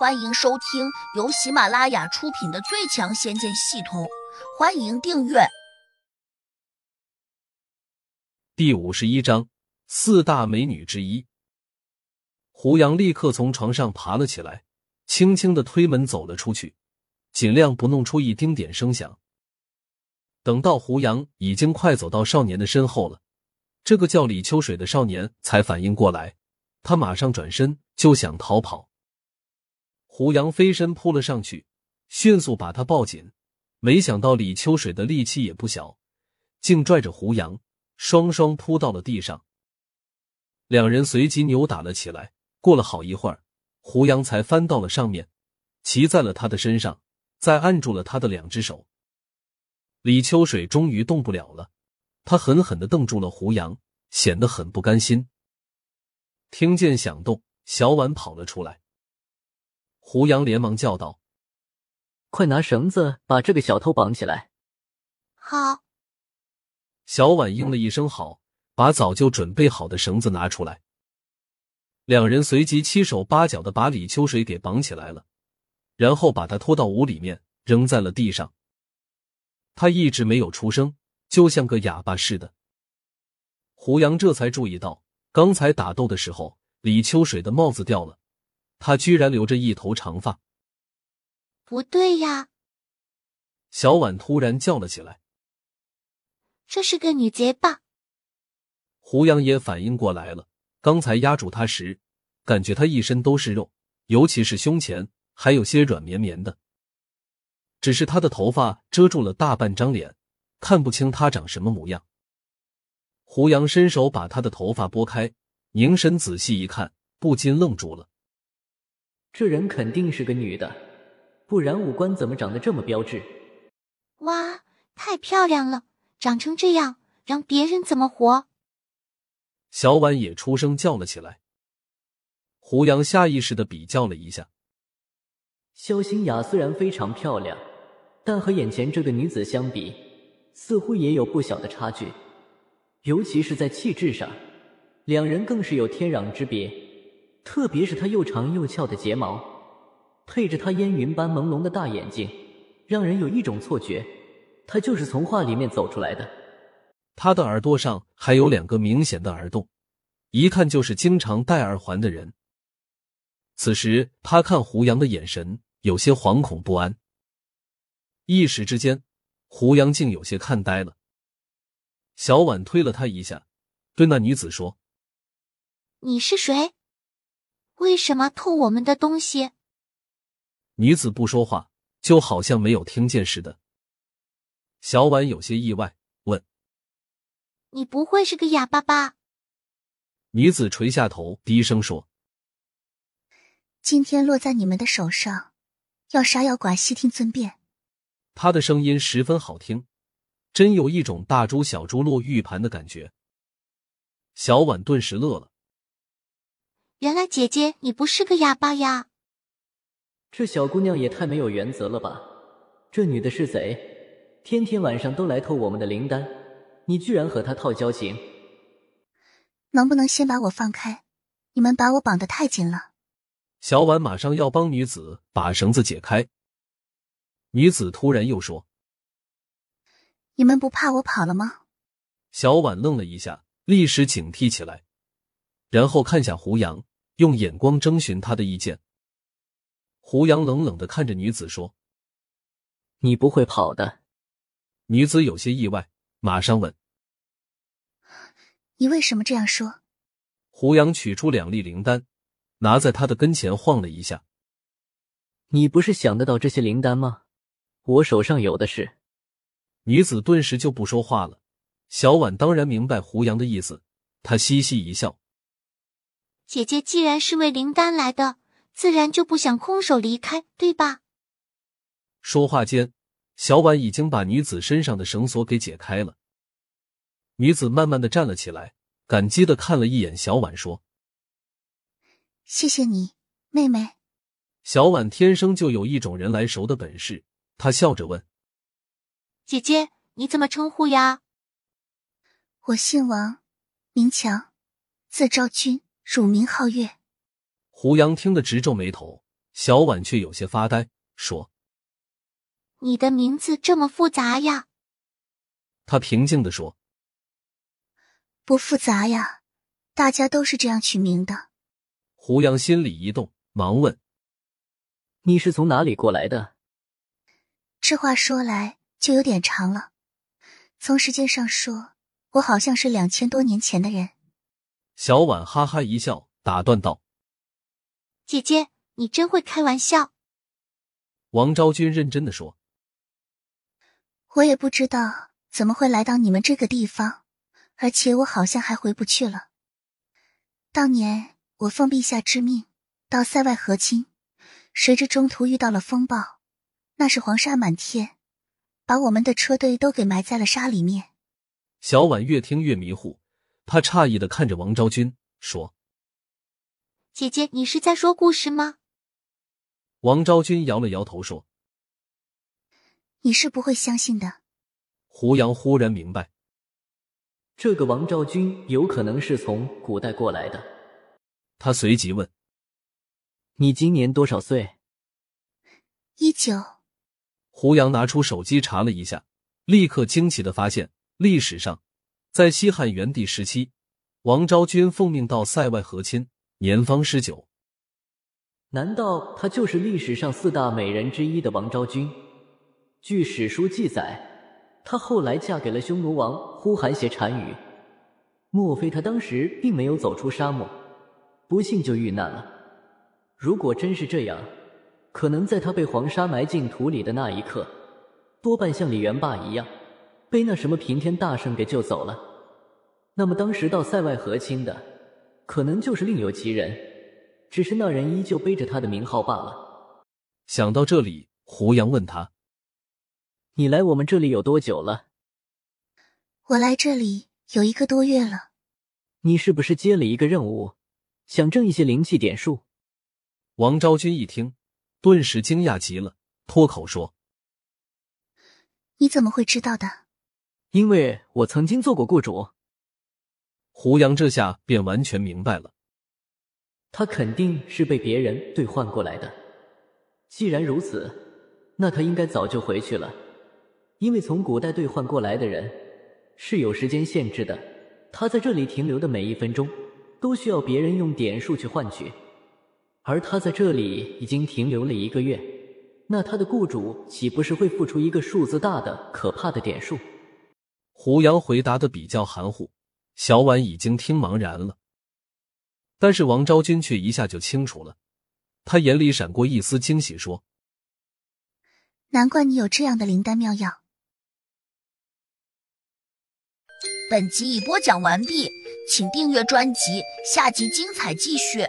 欢迎收听由喜马拉雅出品的《最强仙剑系统》，欢迎订阅。第五十一章，四大美女之一。胡杨立刻从床上爬了起来，轻轻的推门走了出去，尽量不弄出一丁点声响。等到胡杨已经快走到少年的身后了，这个叫李秋水的少年才反应过来，他马上转身就想逃跑。胡杨飞身扑了上去，迅速把他抱紧。没想到李秋水的力气也不小，竟拽着胡杨，双双扑到了地上。两人随即扭打了起来。过了好一会儿，胡杨才翻到了上面，骑在了他的身上，再按住了他的两只手。李秋水终于动不了了，他狠狠的瞪住了胡杨，显得很不甘心。听见响动，小婉跑了出来。胡杨连忙叫道：“快拿绳子把这个小偷绑起来！”好。小婉应了一声“好”，把早就准备好的绳子拿出来。两人随即七手八脚的把李秋水给绑起来了，然后把他拖到屋里面，扔在了地上。他一直没有出声，就像个哑巴似的。胡杨这才注意到，刚才打斗的时候，李秋水的帽子掉了。他居然留着一头长发，不对呀！小婉突然叫了起来：“这是个女贼吧？”胡杨也反应过来了，刚才压住他时，感觉他一身都是肉，尤其是胸前还有些软绵绵的。只是他的头发遮住了大半张脸，看不清他长什么模样。胡杨伸手把他的头发拨开，凝神仔细一看，不禁愣住了。这人肯定是个女的，不然五官怎么长得这么标致？哇，太漂亮了，长成这样，让别人怎么活？小婉也出声叫了起来。胡杨下意识的比较了一下，萧心雅虽然非常漂亮，但和眼前这个女子相比，似乎也有不小的差距，尤其是在气质上，两人更是有天壤之别。特别是她又长又翘的睫毛，配着她烟云般朦胧的大眼睛，让人有一种错觉，她就是从画里面走出来的。他的耳朵上还有两个明显的耳洞，一看就是经常戴耳环的人。此时，他看胡杨的眼神有些惶恐不安，一时之间，胡杨竟有些看呆了。小婉推了他一下，对那女子说：“你是谁？”为什么偷我们的东西？女子不说话，就好像没有听见似的。小婉有些意外，问：“你不会是个哑巴吧？”女子垂下头，低声说：“今天落在你们的手上，要杀要剐，悉听尊便。”她的声音十分好听，真有一种大珠小珠落玉盘的感觉。小婉顿时乐了。原来姐姐你不是个哑巴呀！这小姑娘也太没有原则了吧！这女的是贼，天天晚上都来偷我们的灵丹，你居然和她套交情？能不能先把我放开？你们把我绑得太紧了。小婉马上要帮女子把绳子解开，女子突然又说：“你们不怕我跑了吗？”小婉愣了一下，立时警惕起来，然后看向胡杨。用眼光征询他的意见。胡杨冷冷的看着女子说：“你不会跑的。”女子有些意外，马上问：“你为什么这样说？”胡杨取出两粒灵丹，拿在他的跟前晃了一下。“你不是想得到这些灵丹吗？我手上有的是。”女子顿时就不说话了。小婉当然明白胡杨的意思，她嘻嘻一笑。姐姐既然是为灵丹来的，自然就不想空手离开，对吧？说话间，小婉已经把女子身上的绳索给解开了。女子慢慢的站了起来，感激的看了一眼小婉，说：“谢谢你，妹妹。”小婉天生就有一种人来熟的本事，她笑着问：“姐姐，你怎么称呼呀？”“我姓王，名强，字昭君。乳名皓月，胡杨听得直皱眉头。小婉却有些发呆，说：“你的名字这么复杂呀？”他平静的说：“不复杂呀，大家都是这样取名的。”胡杨心里一动，忙问：“你是从哪里过来的？”这话说来就有点长了。从时间上说，我好像是两千多年前的人。小婉哈哈一笑，打断道：“姐姐，你真会开玩笑。”王昭君认真的说：“我也不知道怎么会来到你们这个地方，而且我好像还回不去了。当年我奉陛下之命到塞外和亲，谁知中途遇到了风暴，那是黄沙满天，把我们的车队都给埋在了沙里面。”小婉越听越迷糊。他诧异的看着王昭君，说：“姐姐，你是在说故事吗？”王昭君摇了摇头，说：“你是不会相信的。”胡杨忽然明白，这个王昭君有可能是从古代过来的。他随即问：“你今年多少岁？”一九。胡杨拿出手机查了一下，立刻惊奇的发现，历史上。在西汉元帝时期，王昭君奉命到塞外和亲，年方十九。难道她就是历史上四大美人之一的王昭君？据史书记载，她后来嫁给了匈奴王呼韩邪单于。莫非她当时并没有走出沙漠，不幸就遇难了？如果真是这样，可能在她被黄沙埋进土里的那一刻，多半像李元霸一样。被那什么平天大圣给救走了，那么当时到塞外和亲的，可能就是另有其人，只是那人依旧背着他的名号罢了。想到这里，胡杨问他：“你来我们这里有多久了？”“我来这里有一个多月了。”“你是不是接了一个任务，想挣一些灵气点数？”王昭君一听，顿时惊讶极了，脱口说：“你怎么会知道的？”因为我曾经做过雇主，胡杨这下便完全明白了，他肯定是被别人兑换过来的。既然如此，那他应该早就回去了，因为从古代兑换过来的人是有时间限制的，他在这里停留的每一分钟都需要别人用点数去换取，而他在这里已经停留了一个月，那他的雇主岂不是会付出一个数字大的可怕的点数？胡杨回答的比较含糊，小婉已经听茫然了。但是王昭君却一下就清楚了，她眼里闪过一丝惊喜，说：“难怪你有这样的灵丹妙药。”本集已播讲完毕，请订阅专辑，下集精彩继续。